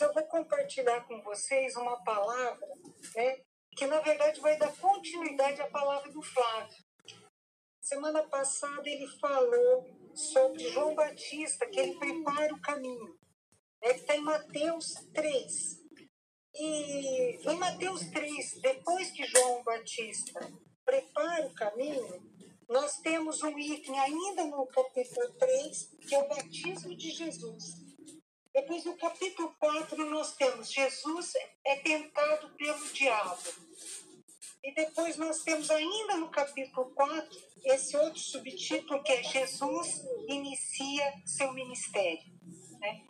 eu vou compartilhar com vocês uma palavra, né, que na verdade vai dar continuidade à palavra do Flávio. Semana passada ele falou sobre João Batista, que ele prepara o caminho. Né, que está em Mateus 3. E em Mateus 3, depois que João Batista prepara o caminho, nós temos um item ainda no capítulo 3, que é o batismo de Jesus. Depois, no capítulo 4, nós temos Jesus é tentado pelo diabo. E depois nós temos ainda no capítulo 4 esse outro subtítulo que é Jesus inicia seu ministério. Né?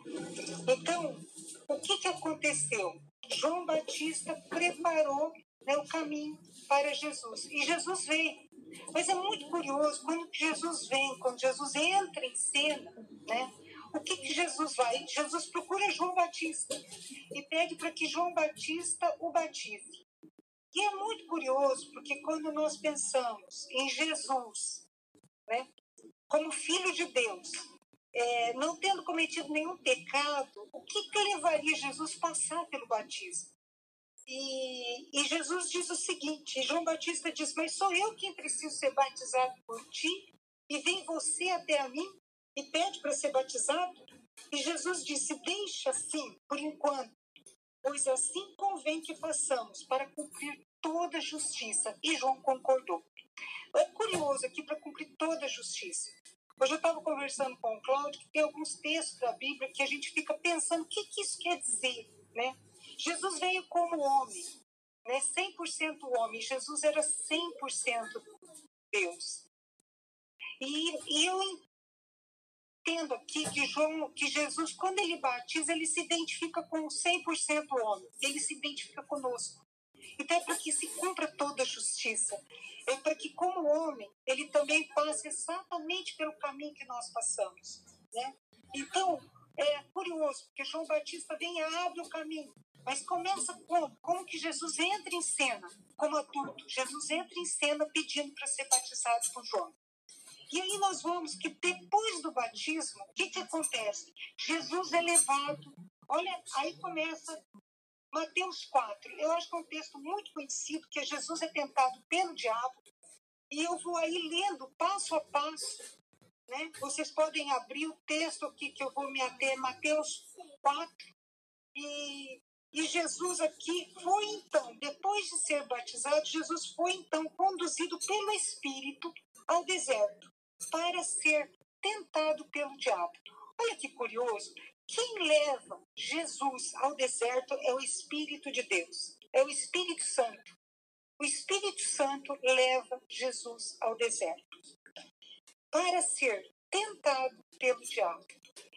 Então, o que, que aconteceu? João Batista preparou né, o caminho para Jesus. E Jesus veio. Mas é muito curioso, quando Jesus vem, quando Jesus entra em cena, né, o que, que Jesus vai? Jesus procura João Batista e pede para que João Batista o batize. E é muito curioso, porque quando nós pensamos em Jesus, né, como filho de Deus, é, não tendo cometido nenhum pecado, o que, que levaria Jesus a passar pelo batismo? E, e, Jesus diz o seguinte: João Batista diz, Mas sou eu quem preciso ser batizado por ti, e vem você até a mim e pede para ser batizado. E Jesus disse: Deixa assim, por enquanto, pois assim convém que façamos para cumprir toda a justiça. E João concordou. É curioso aqui para cumprir toda a justiça. Hoje eu estava conversando com o Cláudio que tem alguns textos da Bíblia que a gente fica pensando o que, que isso quer dizer, né? Jesus veio como homem, né? 100% homem. Jesus era 100% Deus. E, e eu entendo aqui que, João, que Jesus, quando ele batiza, ele se identifica com 100% homem. Ele se identifica conosco. Então é para que se cumpra toda a justiça. É para que, como homem, ele também passe exatamente pelo caminho que nós passamos. Né? Então, é curioso, porque João Batista vem e abre o caminho. Mas começa como? Como que Jesus entra em cena como adulto. Jesus entra em cena pedindo para ser batizado por João. E aí nós vamos que depois do batismo, o que, que acontece? Jesus é levado. Olha, aí começa Mateus 4. Eu acho que é um texto muito conhecido, que é Jesus é tentado pelo diabo. E eu vou aí lendo passo a passo. Né? Vocês podem abrir o texto aqui que eu vou me ater, Mateus 4. E e Jesus aqui foi então, depois de ser batizado, Jesus foi então conduzido pelo Espírito ao deserto para ser tentado pelo diabo. Olha que curioso. Quem leva Jesus ao deserto é o Espírito de Deus, é o Espírito Santo. O Espírito Santo leva Jesus ao deserto para ser tentado pelo diabo.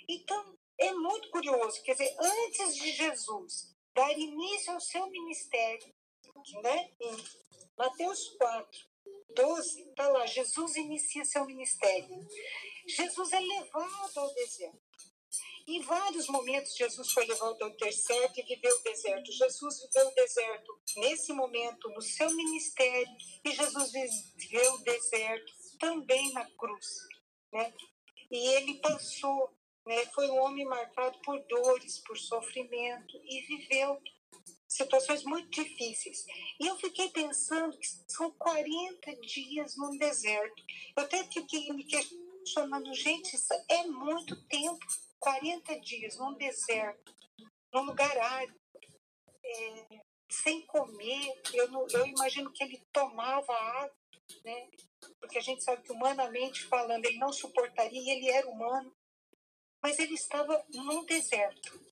Então, é muito curioso, quer dizer, antes de Jesus dar início ao seu ministério, né? Em Mateus 4, 12, está lá, Jesus inicia seu ministério. Jesus é levado ao deserto. Em vários momentos, Jesus foi levado ao deserto e viveu o deserto. Jesus viveu o deserto nesse momento, no seu ministério, e Jesus viveu o deserto também na cruz. Né? E ele passou né? Foi um homem marcado por dores, por sofrimento e viveu situações muito difíceis. E eu fiquei pensando que são 40 dias no deserto. Eu até fiquei me questionando, gente, isso é muito tempo 40 dias num deserto, num lugar árido, é, sem comer. Eu, não, eu imagino que ele tomava água, né? porque a gente sabe que humanamente falando ele não suportaria, ele era humano mas ele estava num deserto.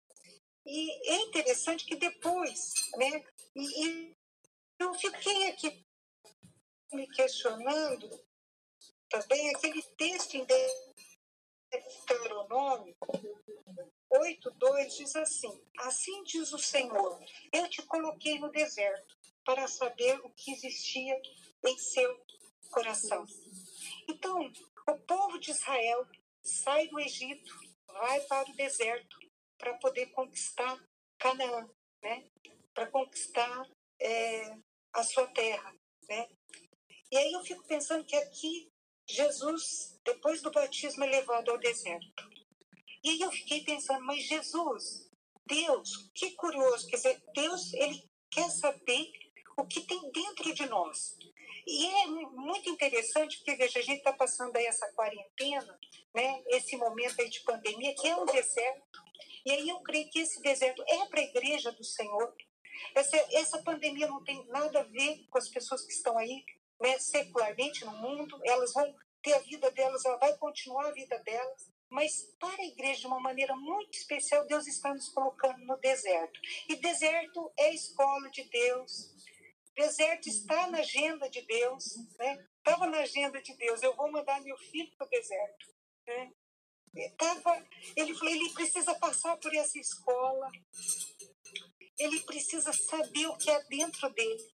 E é interessante que depois, né, e, e eu fiquei aqui me questionando também aquele texto em Deuteronômio 8.2 diz assim, assim diz o Senhor, eu te coloquei no deserto para saber o que existia em seu coração. Então, o povo de Israel sai do Egito vai para o deserto para poder conquistar Canaã, né? Para conquistar é, a sua terra, né? E aí eu fico pensando que aqui Jesus, depois do batismo, é levado ao deserto. E aí eu fiquei pensando, mas Jesus, Deus, que curioso, quer dizer, Deus, ele quer saber o que tem dentro de nós. E é muito interessante, porque veja, a gente está passando aí essa quarentena, né, esse momento aí de pandemia, que é um deserto. E aí eu creio que esse deserto é para a igreja do Senhor. Essa, essa pandemia não tem nada a ver com as pessoas que estão aí né, secularmente no mundo, elas vão ter a vida delas, ela vai continuar a vida delas. Mas para a igreja, de uma maneira muito especial, Deus está nos colocando no deserto. E deserto é escola de Deus. Deserto está na agenda de Deus. Né? Estava na agenda de Deus. Eu vou mandar meu filho para o deserto. Né? Tava, ele falou, ele precisa passar por essa escola. Ele precisa saber o que é dentro dele.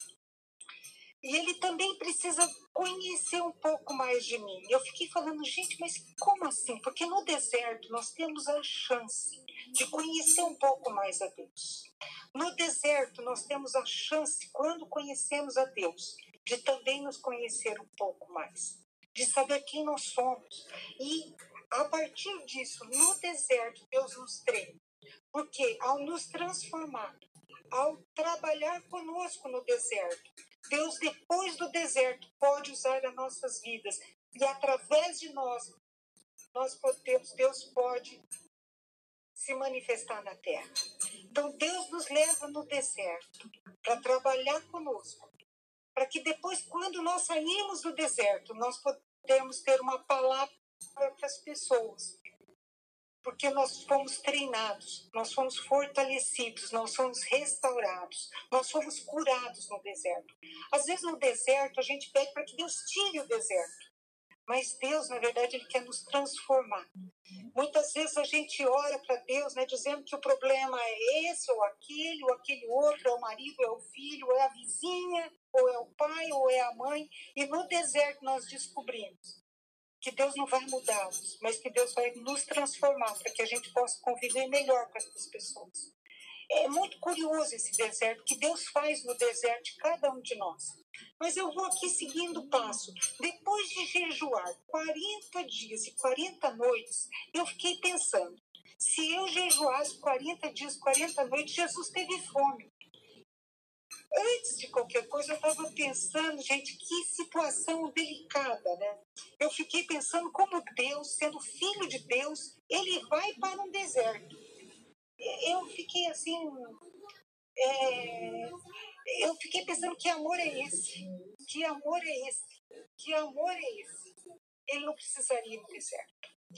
E ele também precisa conhecer um pouco mais de mim. Eu fiquei falando, gente, mas como assim? Porque no deserto nós temos a chance de conhecer um pouco mais a Deus. No deserto nós temos a chance, quando conhecemos a Deus, de também nos conhecer um pouco mais, de saber quem nós somos. E a partir disso, no deserto, Deus nos treina. Porque ao nos transformar, ao trabalhar conosco no deserto, Deus, depois do deserto, pode usar as nossas vidas e através de nós, nós podemos, Deus pode se manifestar na terra. Então, Deus nos leva no deserto para trabalhar conosco, para que depois, quando nós sairmos do deserto, nós podemos ter uma palavra para as pessoas, porque nós fomos treinados, nós fomos fortalecidos, nós fomos restaurados, nós fomos curados no deserto. Às vezes no deserto a gente pede para que Deus tire o deserto, mas Deus, na verdade, Ele quer nos transformar. Muitas vezes a gente ora para Deus, né, dizendo que o problema é esse ou aquele, ou aquele outro, é o marido, é o filho, é a vizinha, ou é o pai, ou é a mãe, e no deserto nós descobrimos que Deus não vai mudá-los, mas que Deus vai nos transformar para que a gente possa conviver melhor com essas pessoas. É muito curioso esse deserto, que Deus faz no deserto de cada um de nós. Mas eu vou aqui seguindo o passo. Depois de jejuar 40 dias e 40 noites, eu fiquei pensando: se eu jejuasse 40 dias, 40 noites, Jesus teve fome antes de qualquer coisa, eu estava pensando, gente, que situação delicada, né? Eu fiquei pensando como Deus, sendo filho de Deus, ele vai para um deserto. Eu fiquei assim. É, eu fiquei pensando que amor é esse? Que amor é esse? Que amor é esse? Ele não precisaria no deserto.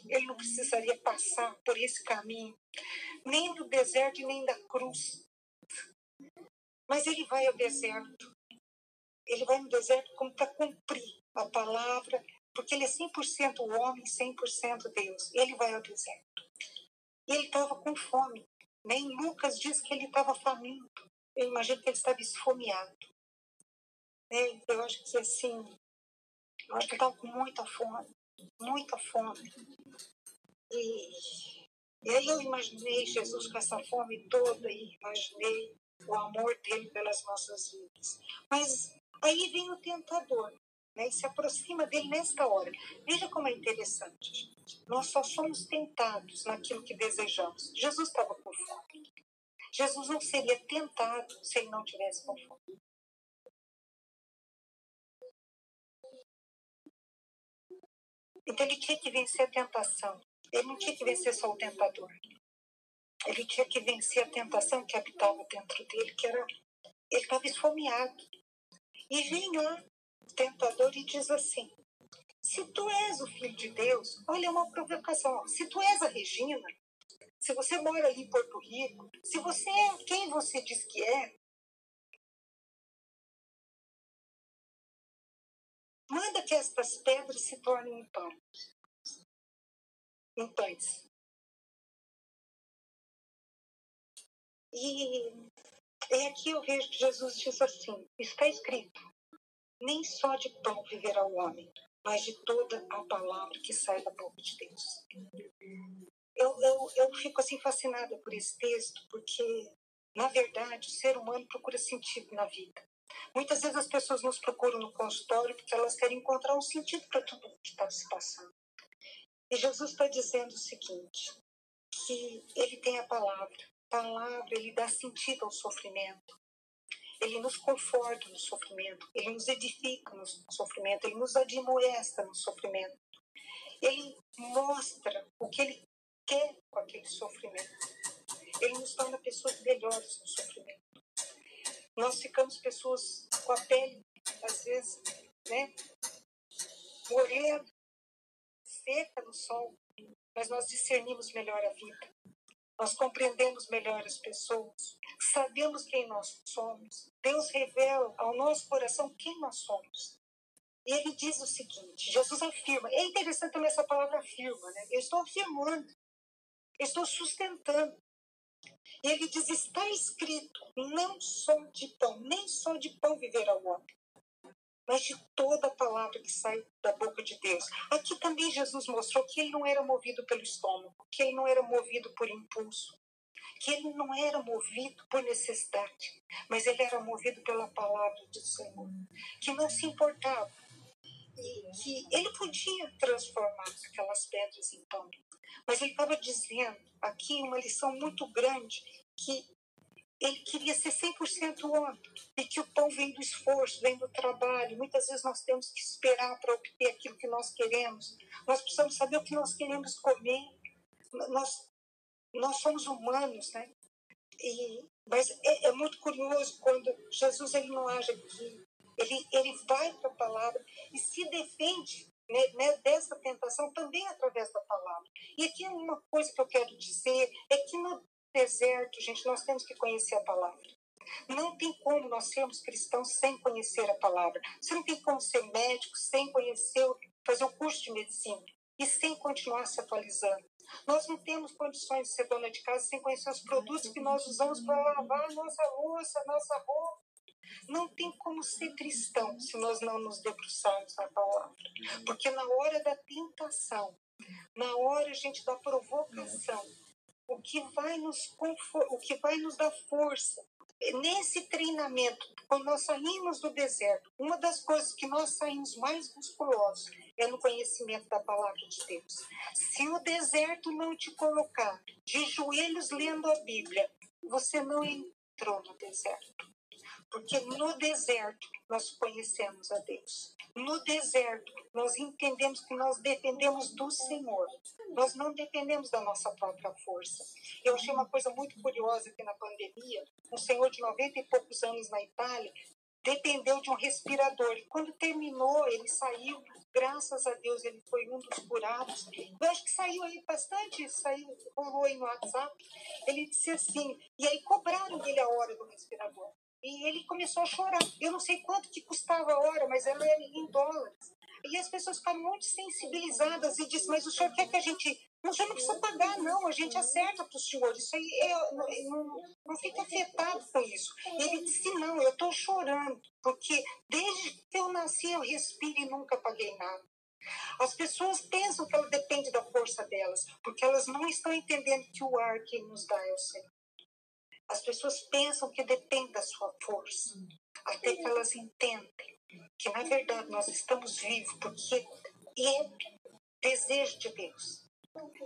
Ele não precisaria passar por esse caminho, nem do deserto nem da cruz. Mas ele vai ao deserto. Ele vai no deserto como para cumprir a palavra, porque ele é 100% homem, 100% Deus. Ele vai ao deserto. E ele estava com fome. Nem Lucas diz que ele estava faminto. Eu imagino que ele estava esfomeado. Né? Eu acho que assim, eu acho que ele estava com muita fome, muita fome. E, e aí eu imaginei Jesus com essa fome toda e imaginei o amor dele pelas nossas vidas. Mas aí vem o tentador, né, e se aproxima dele nesta hora. Veja como é interessante. Nós só somos tentados naquilo que desejamos. Jesus estava com fome. Jesus não seria tentado se ele não tivesse com fome. Então ele tinha que vencer a tentação. Ele não tinha que vencer só o tentador. Ele tinha que vencer a tentação que habitava dentro dele, que era. Ele estava esfomeado. E vem lá o tentador e diz assim: se tu és o filho de Deus, olha uma provocação. Se tu és a Regina, se você mora ali em Porto Rico, se você é quem você diz que é, manda que estas pedras se tornem em pães. Em pães. E é aqui eu vejo que Jesus diz assim: está escrito, nem só de pão viverá o homem, mas de toda a palavra que sai da boca de Deus. Eu, eu, eu fico assim fascinada por esse texto, porque, na verdade, o ser humano procura sentido na vida. Muitas vezes as pessoas nos procuram no consultório porque elas querem encontrar um sentido para tudo que está se passando. E Jesus está dizendo o seguinte: que ele tem a palavra, palavra, ele dá sentido ao sofrimento. Ele nos conforta no sofrimento, ele nos edifica no sofrimento, ele nos admoesta no sofrimento. Ele mostra o que ele quer com aquele sofrimento. Ele nos torna pessoas melhores no sofrimento. Nós ficamos pessoas com a pele, às vezes, né, morrendo, seca no sol, mas nós discernimos melhor a vida. Nós compreendemos melhor as pessoas, sabemos quem nós somos. Deus revela ao nosso coração quem nós somos. E ele diz o seguinte: Jesus afirma. É interessante também essa palavra afirma, né? Eu estou afirmando, estou sustentando. E ele diz: está escrito, não só de pão, nem só de pão viverá o homem, mas de toda a palavra que sai da boca de Deus. Aqui também Jesus mostrou que ele não era movido pelo estômago, que ele não era movido por impulso, que ele não era movido por necessidade, mas ele era movido pela palavra do Senhor, que não se importava e que ele podia transformar aquelas pedras em pão. Mas ele estava dizendo aqui uma lição muito grande que ele queria ser 100% homem e que o pão vem do esforço, vem do trabalho. Muitas vezes nós temos que esperar para obter aquilo que nós queremos. Nós precisamos saber o que nós queremos comer. Nós, nós somos humanos, né? E, mas é, é, muito curioso quando Jesus ele não age aqui. Ele, ele vai para a palavra e se defende né, né, dessa tentação também através da palavra. E aqui uma coisa que eu quero dizer é que no deserto, gente, nós temos que conhecer a palavra. Não tem como nós sermos cristãos sem conhecer a palavra. Você não tem como ser médico sem conhecer, fazer o curso de medicina e sem continuar se atualizando. Nós não temos condições de ser dona de casa sem conhecer os produtos que nós usamos para lavar nossa louça, nossa roupa. Não tem como ser cristão se nós não nos debruçarmos na palavra. Porque na hora da tentação, na hora, gente, da provocação, o que vai nos o que vai nos dar força. Nesse treinamento quando nós saímos do deserto uma das coisas que nós saímos mais musculosos é no conhecimento da palavra de Deus. Se o deserto não te colocar de joelhos lendo a Bíblia você não entrou no deserto porque no deserto nós conhecemos a Deus. No deserto nós entendemos que nós dependemos do Senhor. Nós não dependemos da nossa própria força. Eu achei uma coisa muito curiosa que na pandemia, um senhor de 90 e poucos anos na Itália dependeu de um respirador. Quando terminou, ele saiu graças a Deus ele foi um dos curados. Eu acho que saiu aí bastante, saiu, rolou aí no WhatsApp. Ele disse assim, e aí cobraram dele a hora do respirador. E ele começou a chorar. Eu não sei quanto que custava a hora, mas ela era em dólares. E as pessoas ficaram muito sensibilizadas e dizem, mas o senhor quer que a gente... Não, o senhor não precisa pagar, não. A gente acerta para o senhor. Isso aí é, não, não, não fica afetado com isso. E ele disse, não, eu estou chorando. Porque desde que eu nasci eu respiro e nunca paguei nada. As pessoas pensam que ela depende da força delas, porque elas não estão entendendo que o ar que nos dá é o Senhor. As pessoas pensam que depende da sua força, até que elas entendem que, na verdade, nós estamos vivos porque é desejo de Deus,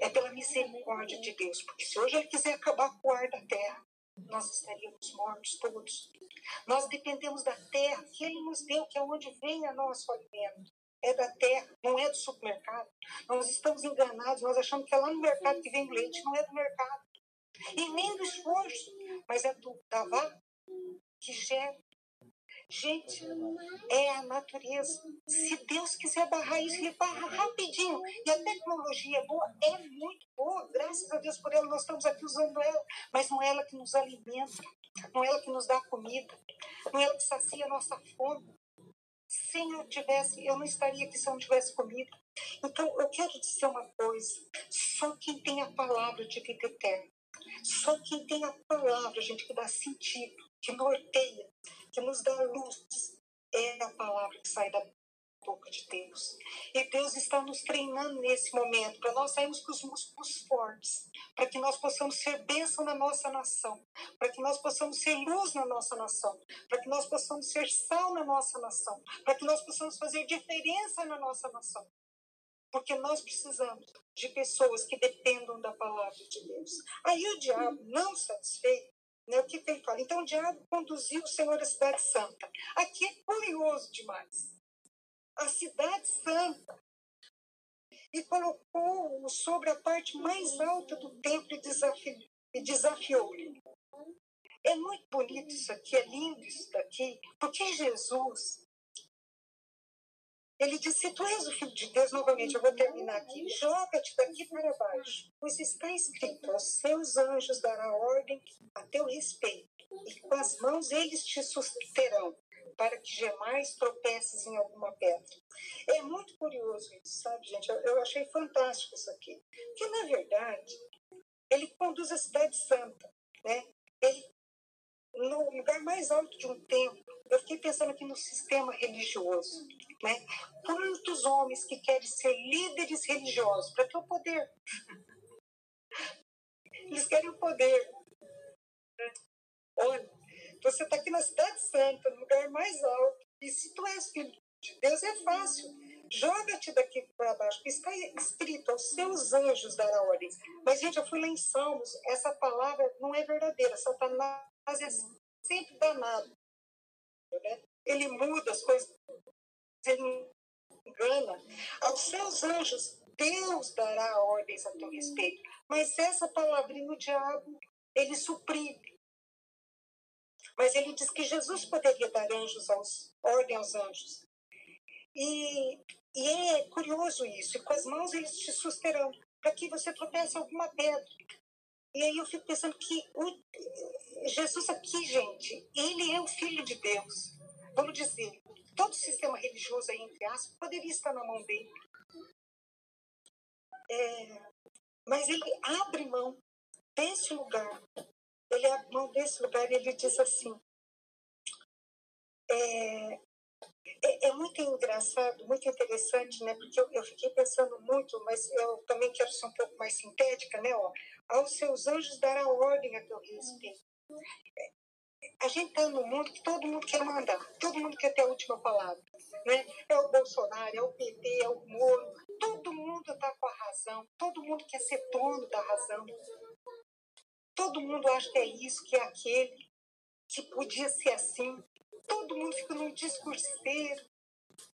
é pela misericórdia de Deus. Porque se hoje Ele quiser acabar com o ar da terra, nós estaríamos mortos todos. Nós dependemos da terra que Ele nos deu, que é onde vem o nosso alimento. É da terra, não é do supermercado. Nós estamos enganados, nós achamos que é lá no mercado que vem o leite, não é do mercado. E nem do esforço, mas é do, vaca que gera. Gente, é a natureza. Se Deus quiser barrar isso, ele barra rapidinho. E a tecnologia é boa, é muito boa. Graças a Deus por ela, nós estamos aqui usando ela. Mas não é ela que nos alimenta, não é ela que nos dá comida, não é ela que sacia a nossa fome. Se eu tivesse, eu não estaria aqui se eu não tivesse comida. Então, eu quero dizer uma coisa: só quem tem a palavra de vida eterna só quem tem a palavra, gente, que dá sentido, que norteia, que nos dá luz, é a palavra que sai da boca de Deus. E Deus está nos treinando nesse momento para nós sairmos com os músculos fortes, para que nós possamos ser bênção na nossa nação, para que nós possamos ser luz na nossa nação, para que nós possamos ser sal na nossa nação, para que nós possamos fazer diferença na nossa nação. Porque nós precisamos de pessoas que dependam da palavra de Deus. Aí o diabo, não satisfeito, né, o que, ele fala? Então o diabo conduziu o Senhor à cidade santa. Aqui é curioso demais. A cidade santa e colocou-o sobre a parte mais alta do templo e desafiou-lhe. É muito bonito isso aqui, é lindo isso daqui, porque Jesus, ele disse: Se tu és o filho de Deus, novamente, eu vou terminar aqui, joga-te daqui para baixo, pois está escrito: aos seus anjos dará ordem a teu respeito, e com as mãos eles te susterão para que jamais tropeces em alguma pedra. É muito curioso isso, sabe, gente? Eu, eu achei fantástico isso aqui. Que, na verdade, ele conduz a cidade santa, né? Ele, no lugar mais alto de um templo, eu fiquei pensando aqui no sistema religioso, né? Quantos homens que querem ser líderes religiosos para ter o poder? Eles querem o poder. Olha, você está aqui na Cidade Santa, no lugar mais alto, e se tu és filho de Deus, é fácil. Joga-te daqui para baixo, está escrito, aos seus anjos dará ordens. Mas, gente, eu fui lá em Salmos, essa palavra não é verdadeira. Satanás é sempre danado. Né? Ele muda as coisas, ele engana. Aos seus anjos, Deus dará ordens a teu respeito. Mas essa palavrinha, o diabo, ele suprime. Mas ele diz que Jesus poderia dar anjos aos, ordem aos anjos. E, e é curioso isso. E com as mãos eles te susterão para que você tropece alguma pedra. E aí eu fico pensando que o, Jesus aqui, gente, ele é o Filho de Deus. Vamos dizer, todo o sistema religioso aí, entre aspas, poderia estar na mão dele. É, mas ele abre mão desse lugar ele abre mão desse lugar e ele diz assim: é, é, é, muito engraçado, muito interessante, né? Porque eu, eu, fiquei pensando muito, mas eu também quero ser um pouco mais sintética, né? Ó, aos seus anjos dará ordem a teu respeito. A gente está num mundo que todo mundo quer mandar, todo mundo quer ter a última palavra. Né? É o Bolsonaro, é o PT, é o Moro, todo mundo está com a razão, todo mundo quer ser dono da razão. Todo mundo acha que é isso, que é aquele, que podia ser assim. Todo mundo fica num discurseiro.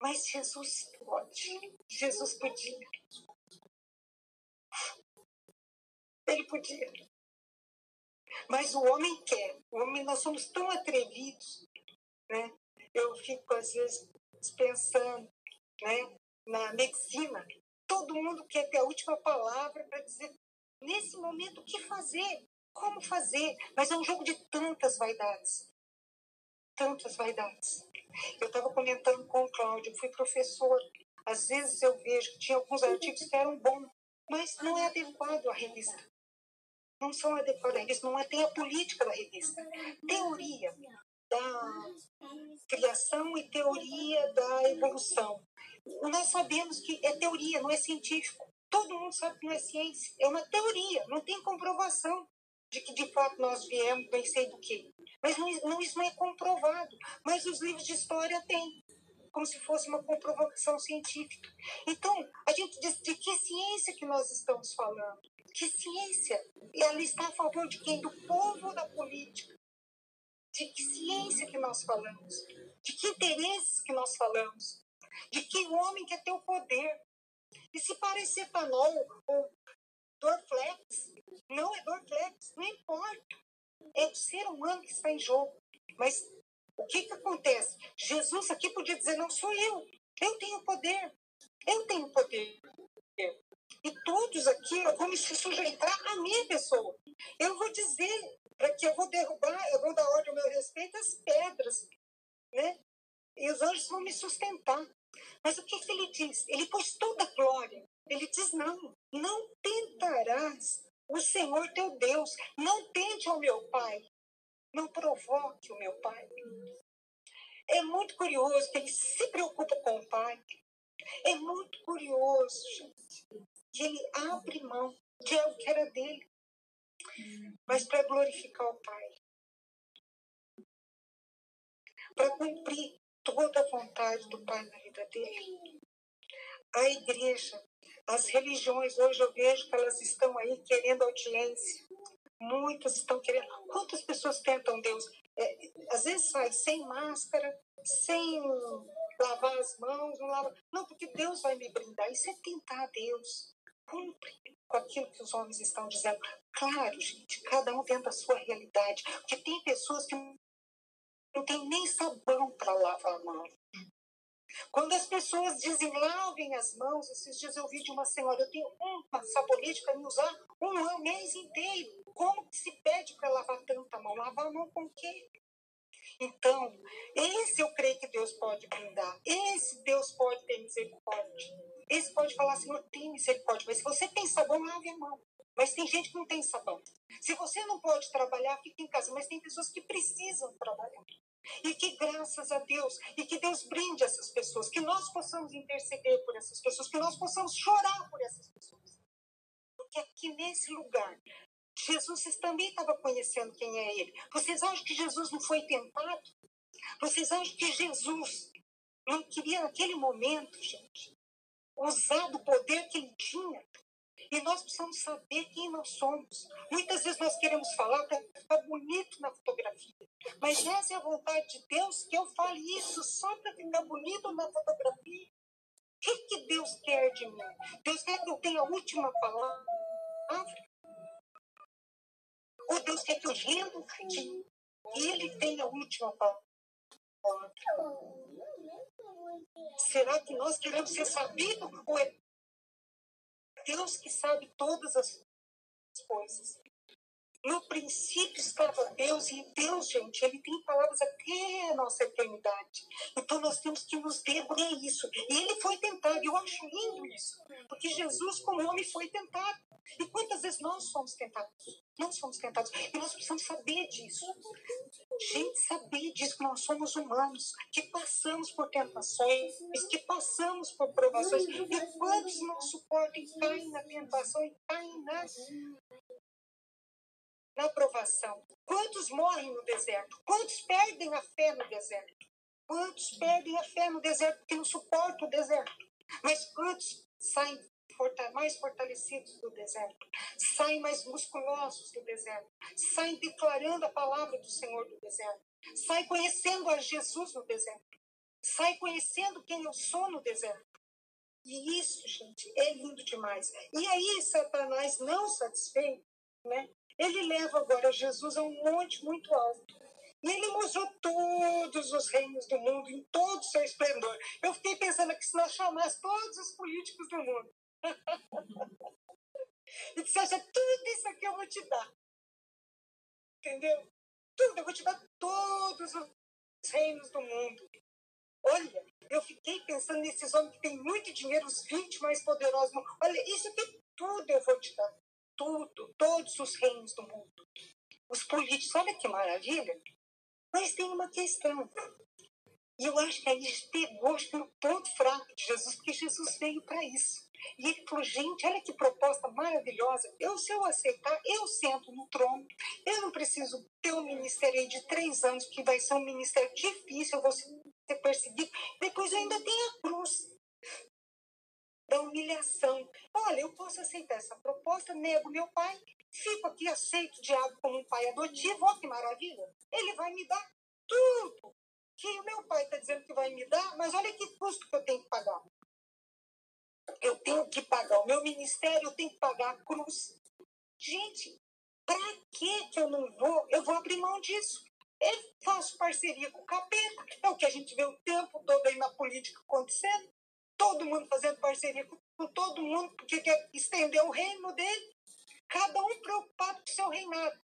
Mas Jesus pode. Jesus podia. Ele podia. Mas o homem quer. O homem, nós somos tão atrevidos. Né? Eu fico, às vezes, pensando né, na medicina. Todo mundo quer ter a última palavra para dizer, nesse momento, o que fazer. Como fazer? Mas é um jogo de tantas vaidades. Tantas vaidades. Eu estava comentando com o Cláudio, fui professor. Às vezes eu vejo que tinha alguns artigos que eram bons, mas não é adequado à revista. Não são adequados à revista, não é, tem a política da revista. Teoria da criação e teoria da evolução. Nós sabemos que é teoria, não é científico. Todo mundo sabe que não é ciência, é uma teoria, não tem comprovação de que de fato nós viemos, bem sei do que. Mas não, não, isso não é comprovado. Mas os livros de história têm, como se fosse uma comprovação científica. Então, a gente diz de que ciência que nós estamos falando? Que ciência? E ela está a favor de quem? Do povo da política? De que ciência que nós falamos? De que interesses que nós falamos? De que o homem quer ter o poder? E se parecer panol ou Dorflex, não é Dorflex, não importa. É o ser humano que está em jogo. Mas o que, que acontece? Jesus aqui podia dizer: não sou eu, eu tenho poder, eu tenho poder. E todos aqui vão se sujeitar à minha pessoa. Eu vou dizer para que eu vou derrubar, eu vou dar ordem ao meu respeito às pedras, né? E os anjos vão me sustentar. Mas o que, que ele diz? Ele pôs toda a glória. Ele diz: não, não tentarás o Senhor teu Deus. Não tente ao meu Pai. Não provoque o meu Pai. É muito curioso que ele se preocupa com o Pai. É muito curioso, gente, que ele abre mão de algo que era dele, mas para glorificar o Pai. Para cumprir toda a vontade do Pai na vida dele. A igreja As religiões, hoje eu vejo que elas estão aí querendo audiência. Muitas estão querendo. Quantas pessoas tentam Deus? É, às vezes sai sem máscara, sem lavar as mãos, não lava. Não, porque Deus vai me brindar. Isso é tentar Deus. Cumpre com aquilo que os homens estão dizendo. Claro, gente, cada um dentro da sua realidade. Porque tem pessoas que não tem nem sabão para lavar a mão. Quando as pessoas dizem lavem as mãos, esses dias eu vi de uma senhora, eu tenho uma sabonete para me usar um mês inteiro. Como que se pede para lavar tanta mão? Lavar a mão com o quê? Então, esse eu creio que Deus pode brindar. Esse Deus pode ter misericórdia. Esse pode falar, Senhor, tem misericórdia. Mas se você tem sabão, lave a mão. Mas tem gente que não tem sabão. Se você não pode trabalhar, fique em casa. Mas tem pessoas que precisam trabalhar. E que graças a Deus, e que Deus brinde essas pessoas, que nós possamos interceder por essas pessoas, que nós possamos chorar por essas pessoas. Porque aqui nesse lugar, Jesus também estava conhecendo quem é Ele. Vocês acham que Jesus não foi tentado? Vocês acham que Jesus não queria naquele momento, gente, usar do poder que ele tinha e nós precisamos saber quem nós somos. Muitas vezes nós queremos falar para ficar bonito na fotografia. Mas essa é a vontade de Deus que eu fale isso só para ficar bonito na fotografia. O que, que Deus quer de mim? Deus quer que eu tenha a última palavra? Ou Deus quer que eu renda que Ele tenha a última palavra? Será que nós queremos ser sabidos ou é Deus que sabe todas as coisas. No princípio estava Deus, e Deus, gente, ele tem palavras até a nossa eternidade. Então nós temos que nos deter isso. E ele foi tentado, eu acho lindo isso. Porque Jesus, como homem, foi tentado. E quantas vezes nós somos tentados? Nós somos tentados. E nós precisamos saber disso. Gente, saber disso, que nós somos humanos, que passamos por tentações, que passamos por provações. E quantos não suportam e caem na tentação e caem na, na provação? Quantos morrem no deserto? Quantos perdem a fé no deserto? Quantos perdem a fé no deserto porque não suportam o deserto? Mas quantos saem mais fortalecidos do deserto, saem mais musculosos do deserto, saem declarando a palavra do Senhor do deserto, saem conhecendo a Jesus no deserto, saem conhecendo quem eu sou no deserto. E isso, gente, é lindo demais. E aí, Satanás, não satisfeito, né? Ele leva agora Jesus a um monte muito alto. E ele mostrou todos os reinos do mundo em todo o seu esplendor. Eu fiquei pensando que se nós chamasse todos os políticos do mundo e dissesse, tudo isso aqui eu vou te dar. Entendeu? Tudo, eu vou te dar todos os reinos do mundo. Olha, eu fiquei pensando nesses homens que têm muito dinheiro, os 20 mais poderosos. Olha, isso aqui tudo eu vou te dar. Tudo, todos os reinos do mundo. Os políticos, olha que maravilha. Mas tem uma questão. E eu acho que aí pegou acho que no ponto fraco de Jesus, porque Jesus veio para isso. E ele falou, gente, olha que proposta maravilhosa. Eu, se eu aceitar, eu sento no trono. Eu não preciso ter um ministério de três anos, que vai ser um ministério difícil, eu vou ser perseguido. Depois eu ainda tenho a cruz da humilhação. Olha, eu posso aceitar essa proposta, nego meu pai, fico aqui, aceito o diabo como um pai adotivo, olha que maravilha. Ele vai me dar tudo que o meu pai está dizendo que vai me dar, mas olha que custo que eu tenho que pagar eu tenho que pagar o meu ministério, eu tenho que pagar a cruz. Gente, para que eu não vou? Eu vou abrir mão disso. Eu faço parceria com o capeta. É o que a gente vê o tempo todo aí na política acontecendo. Todo mundo fazendo parceria com, com todo mundo porque quer estender o reino dele. Cada um preocupado com o seu reinado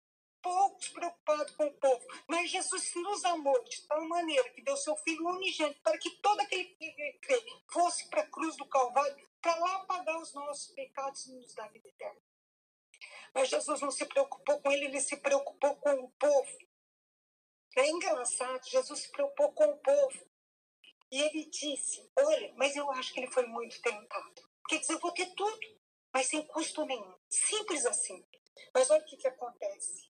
poucos preocupados com o povo. Mas Jesus nos amou de tal maneira que deu seu Filho unigênito para que todo aquele que crê fosse para a cruz do Calvário, para lá pagar os nossos pecados e nos dar vida eterna. Mas Jesus não se preocupou com ele, ele se preocupou com o povo. É engraçado, Jesus se preocupou com o povo. E ele disse: Olha, mas eu acho que ele foi muito tentado. Quer dizer, eu vou ter tudo, mas sem custo nenhum. Simples assim. Mas olha o que, que acontece.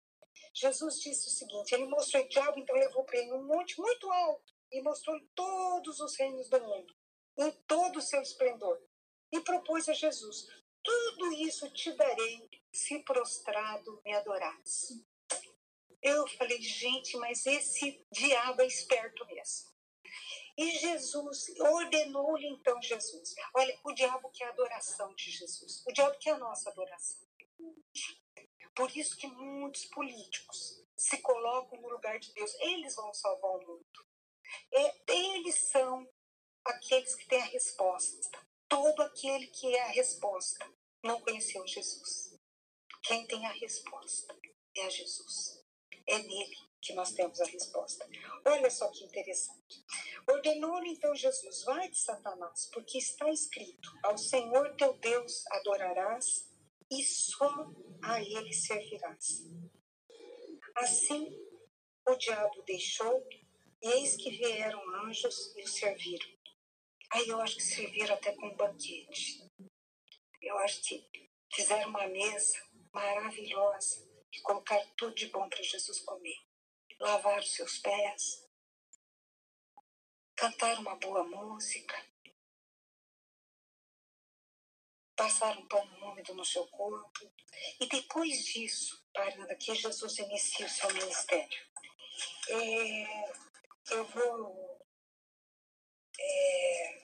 Jesus disse o seguinte: ele mostrou o diabo, então levou para ele um monte muito alto e mostrou todos os reinos do mundo, em todo o seu esplendor. E propôs a Jesus: Tudo isso te darei se prostrado me adorares. Eu falei, gente, mas esse diabo é esperto mesmo. E Jesus ordenou-lhe então Jesus. Olha, o diabo quer a adoração de Jesus. O diabo quer a nossa adoração. Por isso que muitos políticos se colocam no lugar de Deus. Eles vão salvar o mundo. É, eles são aqueles que têm a resposta. Todo aquele que é a resposta não conheceu Jesus. Quem tem a resposta é a Jesus. É nele que nós temos a resposta. Olha só que interessante. Ordenou-lhe então Jesus: Vai de Satanás, porque está escrito: Ao Senhor teu Deus adorarás e só a ele servirás. Assim o diabo deixou, e eis que vieram anjos e o serviram. Aí eu acho que serviram até com um banquete. Eu acho que fizeram uma mesa maravilhosa e colocaram tudo de bom para Jesus comer. Lavaram seus pés, cantaram uma boa música, passaram um pano úmido no seu corpo. E depois disso, parando aqui, Jesus inicia o seu ministério. É, eu vou. É,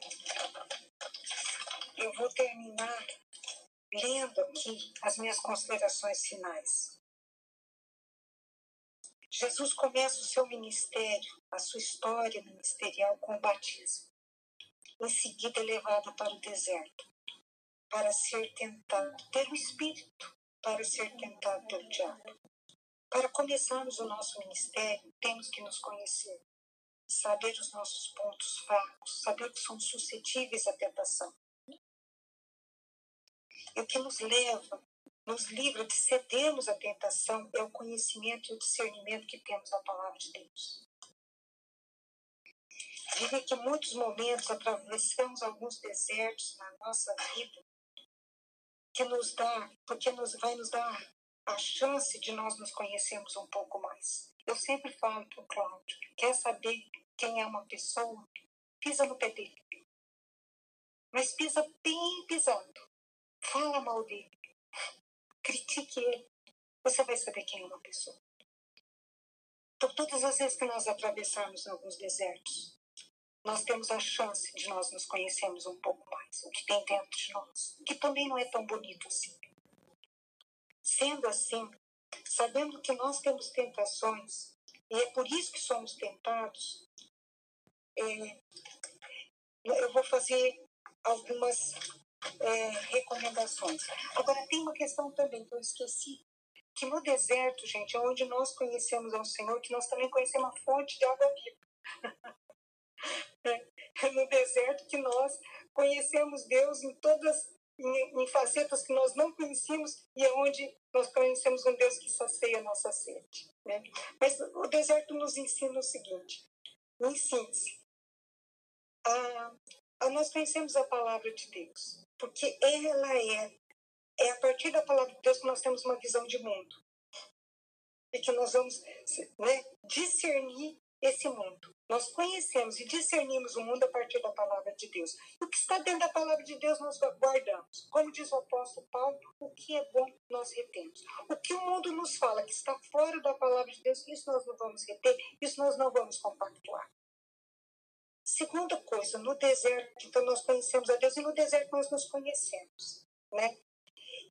eu vou terminar lendo aqui as minhas considerações finais. Jesus começa o seu ministério, a sua história ministerial com o batismo. Em seguida é levado para o deserto, para ser tentado pelo Espírito, para ser tentado pelo diabo. Para começarmos o nosso ministério, temos que nos conhecer, saber os nossos pontos fracos, saber que somos suscetíveis à tentação. O que nos leva, nos livra de cedermos à tentação é o conhecimento e o discernimento que temos da palavra de Deus. Vive que em muitos momentos atravessamos alguns desertos na nossa vida que nos dá, porque nos vai nos dar a chance de nós nos conhecermos um pouco mais. Eu sempre falo para o Cláudio, quer saber quem é uma pessoa? Pisa no pé dele. Mas pisa bem pisando. Fala mal dele. Critique ele. Você vai saber quem é uma pessoa. Por todas as vezes que nós atravessarmos alguns desertos, nós temos a chance de nós nos conhecermos um pouco mais, o que tem dentro de nós, que também não é tão bonito assim. Sendo assim, sabendo que nós temos tentações, e é por isso que somos tentados, é, eu vou fazer algumas é, recomendações. Agora, tem uma questão também que eu esqueci, que no deserto, gente, é onde nós conhecemos ao Senhor, que nós também conhecemos a fonte de água viva. é no deserto que nós conhecemos Deus em todas em, em facetas que nós não conhecíamos e é onde nós conhecemos um Deus que sacia a nossa sede. Né? Mas o deserto nos ensina o seguinte, em síntese, a, a nós conhecemos a palavra de Deus, porque ela é, é a partir da palavra de Deus que nós temos uma visão de mundo. E que nós vamos né, discernir esse mundo. Nós conhecemos e discernimos o mundo a partir da palavra de Deus. O que está dentro da palavra de Deus nós guardamos. Como diz o apóstolo Paulo, o que é bom nós retemos. O que o mundo nos fala que está fora da palavra de Deus, isso nós não vamos reter, isso nós não vamos compactuar. Segunda coisa, no deserto, então nós conhecemos a Deus e no deserto nós nos conhecemos, né?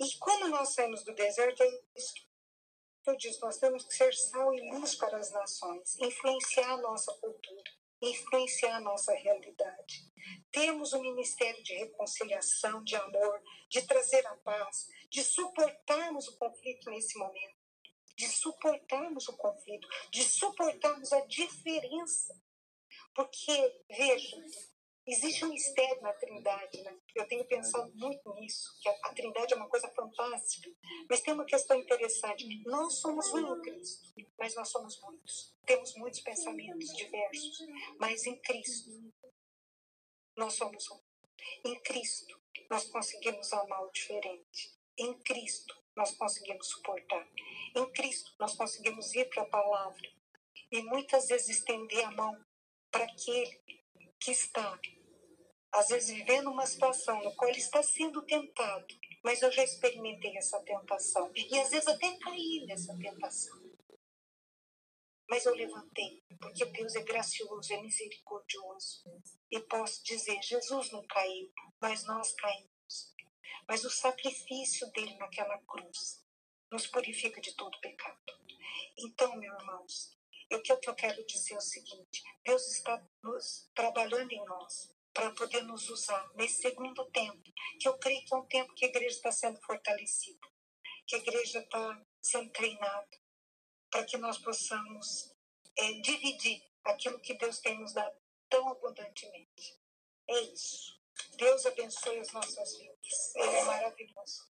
E quando nós saímos do deserto, é isso que eu disse, nós temos que ser sal e luz para as nações, influenciar a nossa cultura, influenciar a nossa realidade. Temos o um ministério de reconciliação, de amor, de trazer a paz, de suportarmos o conflito nesse momento, de suportarmos o conflito, de suportarmos a diferença porque, veja, existe um mistério na Trindade, né? Eu tenho pensado muito nisso, que a Trindade é uma coisa fantástica. Mas tem uma questão interessante. Nós somos um em Cristo, mas nós somos muitos. Temos muitos pensamentos diversos, mas em Cristo nós somos um. Em Cristo nós conseguimos amar o diferente. Em Cristo nós conseguimos suportar. Em Cristo nós conseguimos ir para a palavra e muitas vezes estender a mão para aquele que está às vezes vivendo uma situação no qual ele está sendo tentado, mas eu já experimentei essa tentação e às vezes até caí nessa tentação. Mas eu levantei, porque Deus é gracioso, é misericordioso. E posso dizer: Jesus não caiu, mas nós caímos. Mas o sacrifício dele naquela cruz nos purifica de todo pecado. Então, meus irmãos, o que eu quero dizer é o seguinte: Deus está nos, trabalhando em nós para poder nos usar nesse segundo tempo, que eu creio que é um tempo que a igreja está sendo fortalecida, que a igreja está sendo treinada, para que nós possamos é, dividir aquilo que Deus tem nos dado tão abundantemente. É isso. Deus abençoe as nossas vidas. Ele é maravilhoso.